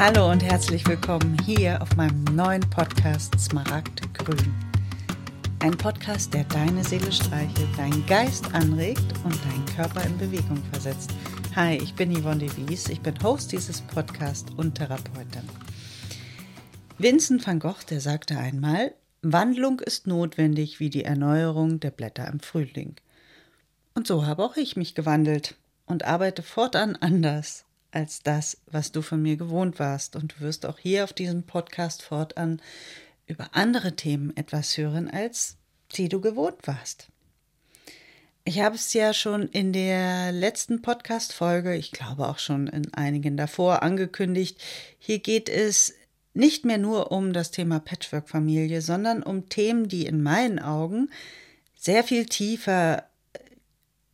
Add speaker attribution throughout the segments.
Speaker 1: Hallo und herzlich willkommen hier auf meinem neuen Podcast Smaragdgrün. Ein Podcast, der deine Seele streichelt, deinen Geist anregt und deinen Körper in Bewegung versetzt. Hi, ich bin Yvonne de Wies, ich bin Host dieses Podcasts und Therapeutin. Vincent van Gogh, der sagte einmal, Wandlung ist notwendig wie die Erneuerung der Blätter im Frühling. Und so habe auch ich mich gewandelt und arbeite fortan anders als das, was du von mir gewohnt warst. Und du wirst auch hier auf diesem Podcast fortan über andere Themen etwas hören, als die du gewohnt warst. Ich habe es ja schon in der letzten Podcast-Folge, ich glaube auch schon in einigen davor, angekündigt. Hier geht es nicht mehr nur um das Thema Patchwork-Familie, sondern um Themen, die in meinen Augen sehr viel tiefer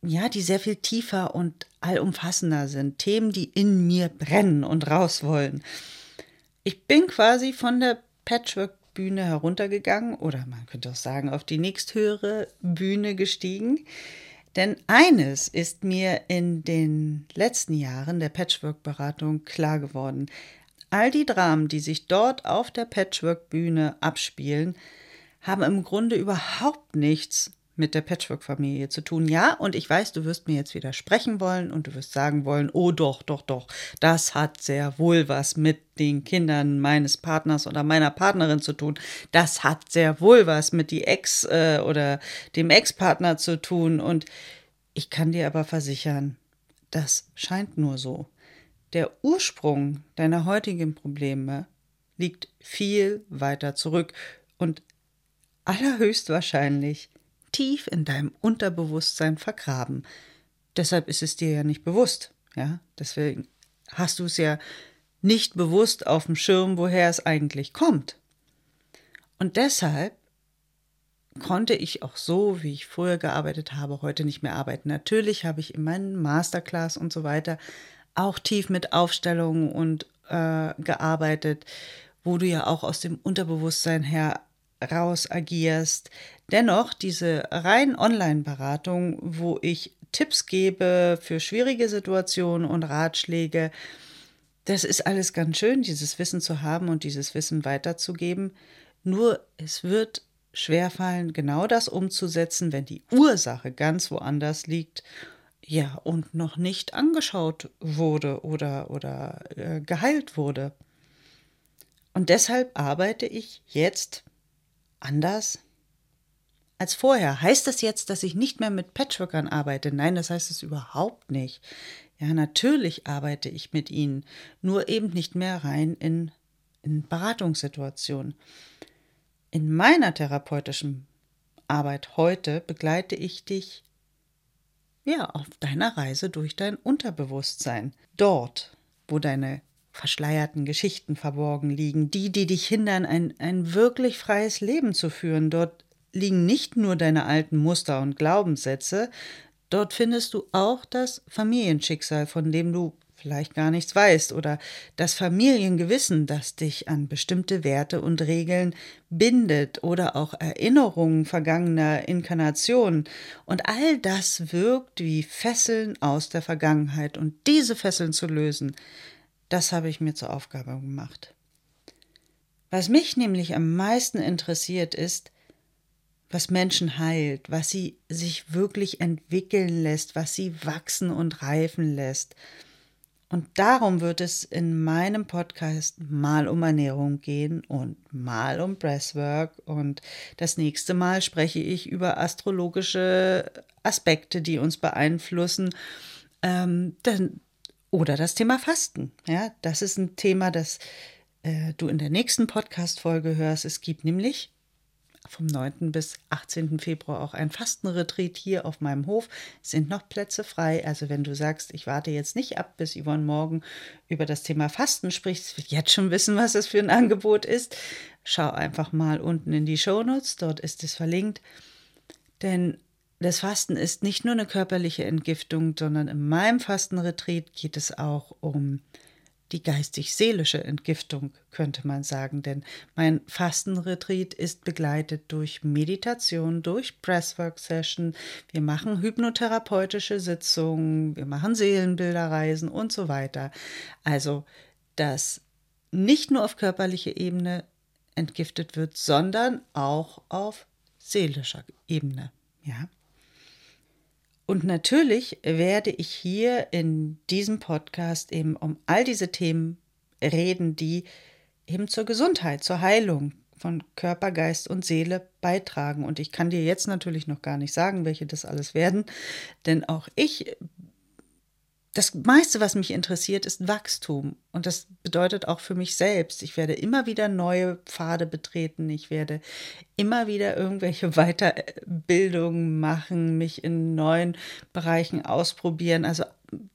Speaker 1: ja, die sehr viel tiefer und allumfassender sind. Themen, die in mir brennen und raus wollen. Ich bin quasi von der Patchwork-Bühne heruntergegangen oder man könnte auch sagen, auf die nächsthöhere Bühne gestiegen. Denn eines ist mir in den letzten Jahren der Patchwork-Beratung klar geworden. All die Dramen, die sich dort auf der Patchwork-Bühne abspielen, haben im Grunde überhaupt nichts mit der Patchwork-Familie zu tun. Ja, und ich weiß, du wirst mir jetzt widersprechen wollen und du wirst sagen wollen, oh doch, doch, doch, das hat sehr wohl was mit den Kindern meines Partners oder meiner Partnerin zu tun. Das hat sehr wohl was mit die Ex äh, oder dem Ex-Partner zu tun. Und ich kann dir aber versichern, das scheint nur so. Der Ursprung deiner heutigen Probleme liegt viel weiter zurück und allerhöchstwahrscheinlich tief in deinem Unterbewusstsein vergraben. Deshalb ist es dir ja nicht bewusst. Ja, deswegen hast du es ja nicht bewusst auf dem Schirm, woher es eigentlich kommt. Und deshalb konnte ich auch so, wie ich früher gearbeitet habe, heute nicht mehr arbeiten. Natürlich habe ich in meinen Masterclass und so weiter auch tief mit Aufstellungen und äh, gearbeitet, wo du ja auch aus dem Unterbewusstsein her raus agierst. Dennoch diese rein Online-Beratung, wo ich Tipps gebe für schwierige Situationen und Ratschläge, das ist alles ganz schön, dieses Wissen zu haben und dieses Wissen weiterzugeben. Nur es wird schwerfallen, genau das umzusetzen, wenn die Ursache ganz woanders liegt, ja, und noch nicht angeschaut wurde oder, oder äh, geheilt wurde. Und deshalb arbeite ich jetzt anders als vorher. Heißt das jetzt, dass ich nicht mehr mit Patchworkern arbeite? Nein, das heißt es überhaupt nicht. Ja, natürlich arbeite ich mit ihnen, nur eben nicht mehr rein in, in Beratungssituationen. In meiner therapeutischen Arbeit heute begleite ich dich ja auf deiner Reise durch dein Unterbewusstsein. Dort, wo deine verschleierten Geschichten verborgen liegen, die, die dich hindern, ein, ein wirklich freies Leben zu führen. Dort liegen nicht nur deine alten Muster und Glaubenssätze, dort findest du auch das Familienschicksal, von dem du vielleicht gar nichts weißt, oder das Familiengewissen, das dich an bestimmte Werte und Regeln bindet, oder auch Erinnerungen vergangener Inkarnationen. Und all das wirkt wie Fesseln aus der Vergangenheit. Und diese Fesseln zu lösen, das habe ich mir zur Aufgabe gemacht. Was mich nämlich am meisten interessiert ist, was Menschen heilt, was sie sich wirklich entwickeln lässt, was sie wachsen und reifen lässt. Und darum wird es in meinem Podcast mal um Ernährung gehen und mal um Breathwork. Und das nächste Mal spreche ich über astrologische Aspekte, die uns beeinflussen. Ähm, denn oder das Thema Fasten. Ja, das ist ein Thema, das äh, du in der nächsten Podcast-Folge hörst. Es gibt nämlich vom 9. bis 18. Februar auch ein Fastenretreat hier auf meinem Hof. Es sind noch Plätze frei. Also wenn du sagst, ich warte jetzt nicht ab, bis Yvonne morgen über das Thema Fasten spricht, ich will jetzt schon wissen, was das für ein Angebot ist. Schau einfach mal unten in die Shownotes, dort ist es verlinkt. Denn das Fasten ist nicht nur eine körperliche Entgiftung, sondern in meinem Fastenretreat geht es auch um die geistig-seelische Entgiftung, könnte man sagen. Denn mein Fastenretreat ist begleitet durch Meditation, durch Breathwork-Session. Wir machen hypnotherapeutische Sitzungen, wir machen Seelenbilderreisen und so weiter. Also das nicht nur auf körperlicher Ebene entgiftet wird, sondern auch auf seelischer Ebene. Ja. Und natürlich werde ich hier in diesem Podcast eben um all diese Themen reden, die eben zur Gesundheit, zur Heilung von Körper, Geist und Seele beitragen. Und ich kann dir jetzt natürlich noch gar nicht sagen, welche das alles werden, denn auch ich das meiste, was mich interessiert, ist Wachstum. Und das bedeutet auch für mich selbst. Ich werde immer wieder neue Pfade betreten. Ich werde immer wieder irgendwelche Weiterbildungen machen, mich in neuen Bereichen ausprobieren. Also,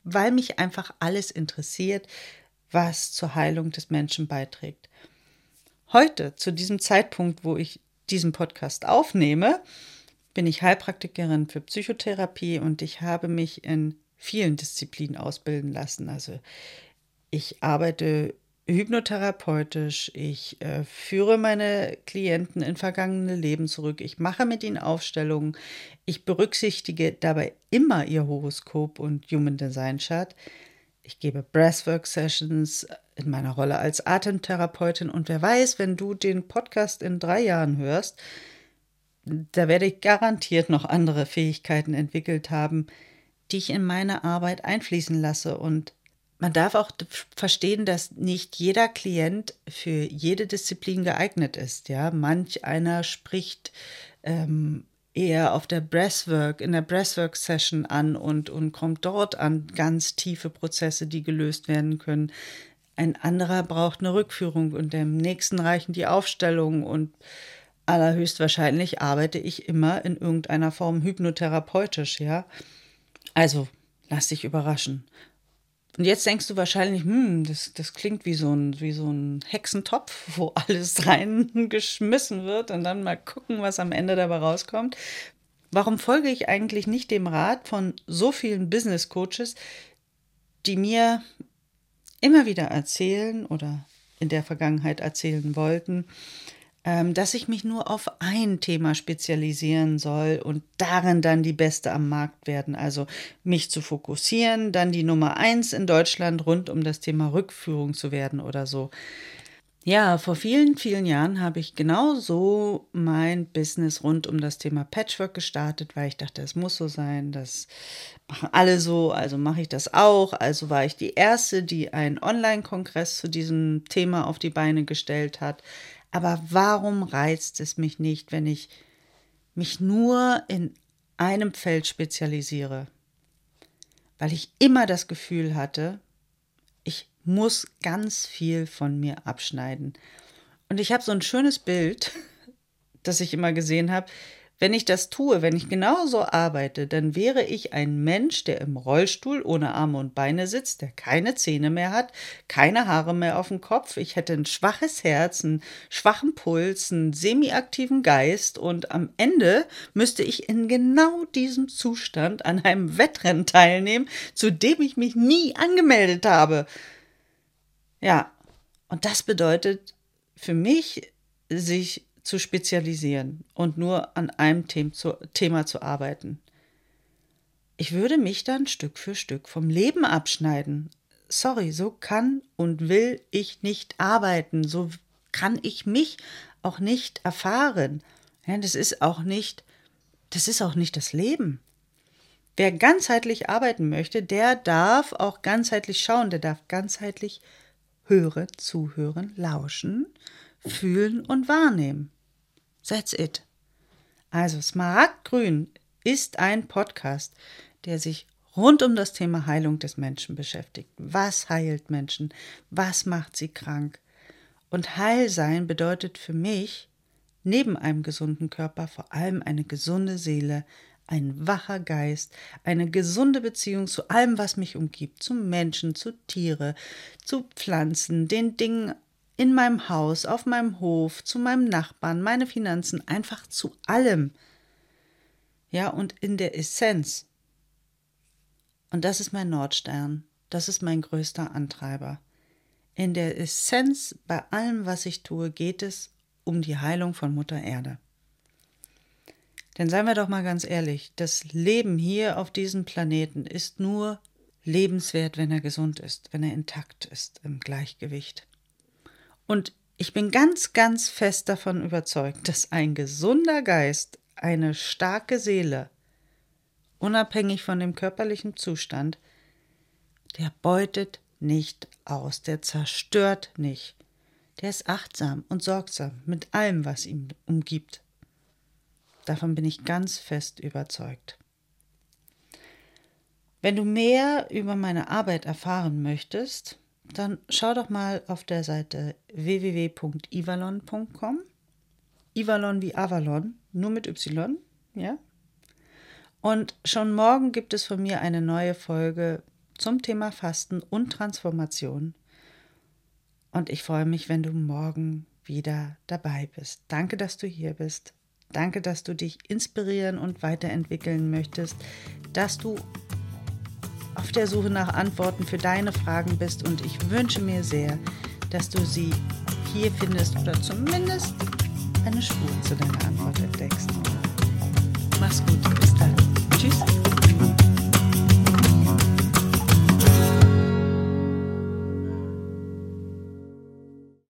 Speaker 1: weil mich einfach alles interessiert, was zur Heilung des Menschen beiträgt. Heute, zu diesem Zeitpunkt, wo ich diesen Podcast aufnehme, bin ich Heilpraktikerin für Psychotherapie und ich habe mich in vielen Disziplinen ausbilden lassen. Also ich arbeite hypnotherapeutisch, ich äh, führe meine Klienten in vergangene Leben zurück, ich mache mit ihnen Aufstellungen, ich berücksichtige dabei immer ihr Horoskop und Human Design Chart. Ich gebe Breathwork Sessions in meiner Rolle als Atemtherapeutin und wer weiß, wenn du den Podcast in drei Jahren hörst, da werde ich garantiert noch andere Fähigkeiten entwickelt haben, die ich in meine Arbeit einfließen lasse. Und man darf auch verstehen, dass nicht jeder Klient für jede Disziplin geeignet ist. Ja, manch einer spricht ähm, eher auf der Breathwork, in der Breathwork-Session an und, und kommt dort an ganz tiefe Prozesse, die gelöst werden können. Ein anderer braucht eine Rückführung und dem nächsten reichen die Aufstellung und allerhöchstwahrscheinlich arbeite ich immer in irgendeiner Form hypnotherapeutisch, ja. Also, lass dich überraschen. Und jetzt denkst du wahrscheinlich, hm, das, das klingt wie so, ein, wie so ein Hexentopf, wo alles reingeschmissen wird und dann mal gucken, was am Ende dabei rauskommt. Warum folge ich eigentlich nicht dem Rat von so vielen Business Coaches, die mir immer wieder erzählen oder in der Vergangenheit erzählen wollten, dass ich mich nur auf ein Thema spezialisieren soll und darin dann die Beste am Markt werden. Also mich zu fokussieren, dann die Nummer eins in Deutschland rund um das Thema Rückführung zu werden oder so. Ja, vor vielen, vielen Jahren habe ich genau so mein Business rund um das Thema Patchwork gestartet, weil ich dachte, es muss so sein, das machen alle so, also mache ich das auch. Also war ich die Erste, die einen Online-Kongress zu diesem Thema auf die Beine gestellt hat. Aber warum reizt es mich nicht, wenn ich mich nur in einem Feld spezialisiere? Weil ich immer das Gefühl hatte, muss ganz viel von mir abschneiden. Und ich habe so ein schönes Bild, das ich immer gesehen habe. Wenn ich das tue, wenn ich genauso arbeite, dann wäre ich ein Mensch, der im Rollstuhl ohne Arme und Beine sitzt, der keine Zähne mehr hat, keine Haare mehr auf dem Kopf. Ich hätte ein schwaches Herz, einen schwachen Puls, einen semiaktiven Geist und am Ende müsste ich in genau diesem Zustand an einem Wettrennen teilnehmen, zu dem ich mich nie angemeldet habe. Ja, und das bedeutet für mich, sich zu spezialisieren und nur an einem Thema zu arbeiten. Ich würde mich dann Stück für Stück vom Leben abschneiden. Sorry, so kann und will ich nicht arbeiten. So kann ich mich auch nicht erfahren. Ja, das ist auch nicht, das ist auch nicht das Leben. Wer ganzheitlich arbeiten möchte, der darf auch ganzheitlich schauen, der darf ganzheitlich hören, zuhören, lauschen, fühlen und wahrnehmen. That's it. Also Smaragdgrün ist ein Podcast, der sich rund um das Thema Heilung des Menschen beschäftigt. Was heilt Menschen? Was macht sie krank? Und Heilsein bedeutet für mich neben einem gesunden Körper vor allem eine gesunde Seele, ein wacher Geist, eine gesunde Beziehung zu allem, was mich umgibt, zu Menschen, zu Tiere, zu Pflanzen, den Dingen in meinem Haus, auf meinem Hof, zu meinem Nachbarn, meine Finanzen, einfach zu allem. Ja, und in der Essenz. Und das ist mein Nordstern, das ist mein größter Antreiber. In der Essenz bei allem, was ich tue, geht es um die Heilung von Mutter Erde. Denn seien wir doch mal ganz ehrlich, das Leben hier auf diesem Planeten ist nur lebenswert, wenn er gesund ist, wenn er intakt ist, im Gleichgewicht. Und ich bin ganz, ganz fest davon überzeugt, dass ein gesunder Geist, eine starke Seele, unabhängig von dem körperlichen Zustand, der beutet nicht aus, der zerstört nicht. Der ist achtsam und sorgsam mit allem, was ihn umgibt. Davon bin ich ganz fest überzeugt. Wenn du mehr über meine Arbeit erfahren möchtest, dann schau doch mal auf der Seite www.ivalon.com. Ivalon wie Avalon, nur mit Y, ja? Und schon morgen gibt es von mir eine neue Folge zum Thema Fasten und Transformation. Und ich freue mich, wenn du morgen wieder dabei bist. Danke, dass du hier bist. Danke, dass du dich inspirieren und weiterentwickeln möchtest, dass du auf der Suche nach Antworten für deine Fragen bist und ich wünsche mir sehr, dass du sie hier findest oder zumindest eine Spur zu deiner Antwort entdeckst. Mach's gut.